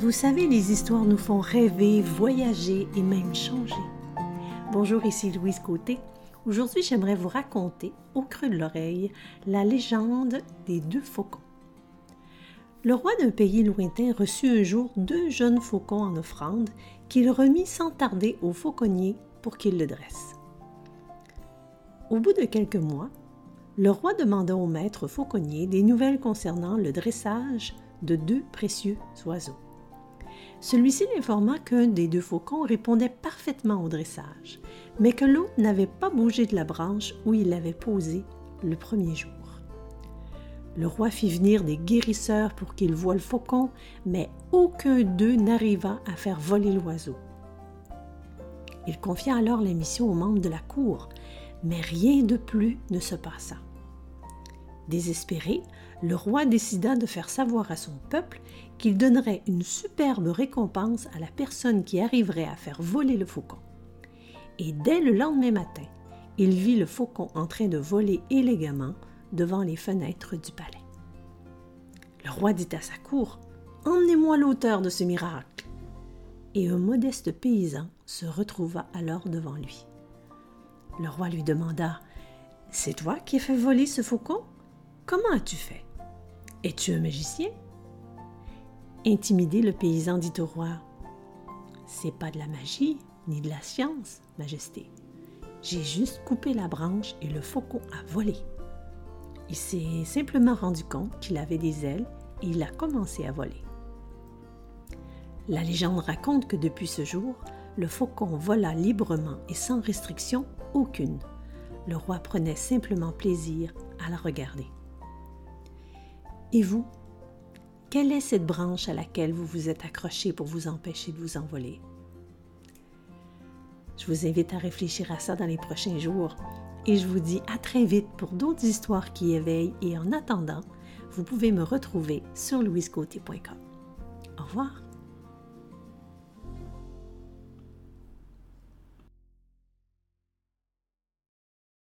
Vous savez, les histoires nous font rêver, voyager et même changer. Bonjour, ici Louise Côté. Aujourd'hui, j'aimerais vous raconter, au creux de l'oreille, la légende des deux faucons. Le roi d'un pays lointain reçut un jour deux jeunes faucons en offrande qu'il remit sans tarder au fauconnier pour qu'il le dresse. Au bout de quelques mois, le roi demanda au maître fauconnier des nouvelles concernant le dressage de deux précieux oiseaux. Celui-ci l'informa qu'un des deux faucons répondait parfaitement au dressage, mais que l'autre n'avait pas bougé de la branche où il l'avait posé le premier jour. Le roi fit venir des guérisseurs pour qu'ils voient le faucon, mais aucun d'eux n'arriva à faire voler l'oiseau. Il confia alors la mission aux membres de la cour, mais rien de plus ne se passa. Désespéré, le roi décida de faire savoir à son peuple qu'il donnerait une superbe récompense à la personne qui arriverait à faire voler le faucon. Et dès le lendemain matin, il vit le faucon en train de voler élégamment devant les fenêtres du palais. Le roi dit à sa cour Emmenez-moi l'auteur de ce miracle. Et un modeste paysan se retrouva alors devant lui. Le roi lui demanda C'est toi qui as fait voler ce faucon? Comment as-tu fait? Es-tu un magicien? Intimidé, le paysan dit au roi C'est pas de la magie ni de la science, Majesté. J'ai juste coupé la branche et le faucon a volé. Il s'est simplement rendu compte qu'il avait des ailes et il a commencé à voler. La légende raconte que depuis ce jour, le faucon vola librement et sans restriction aucune. Le roi prenait simplement plaisir à la regarder. Et vous, quelle est cette branche à laquelle vous vous êtes accroché pour vous empêcher de vous envoler? Je vous invite à réfléchir à ça dans les prochains jours et je vous dis à très vite pour d'autres histoires qui éveillent et en attendant, vous pouvez me retrouver sur louisecôté.com. Au revoir.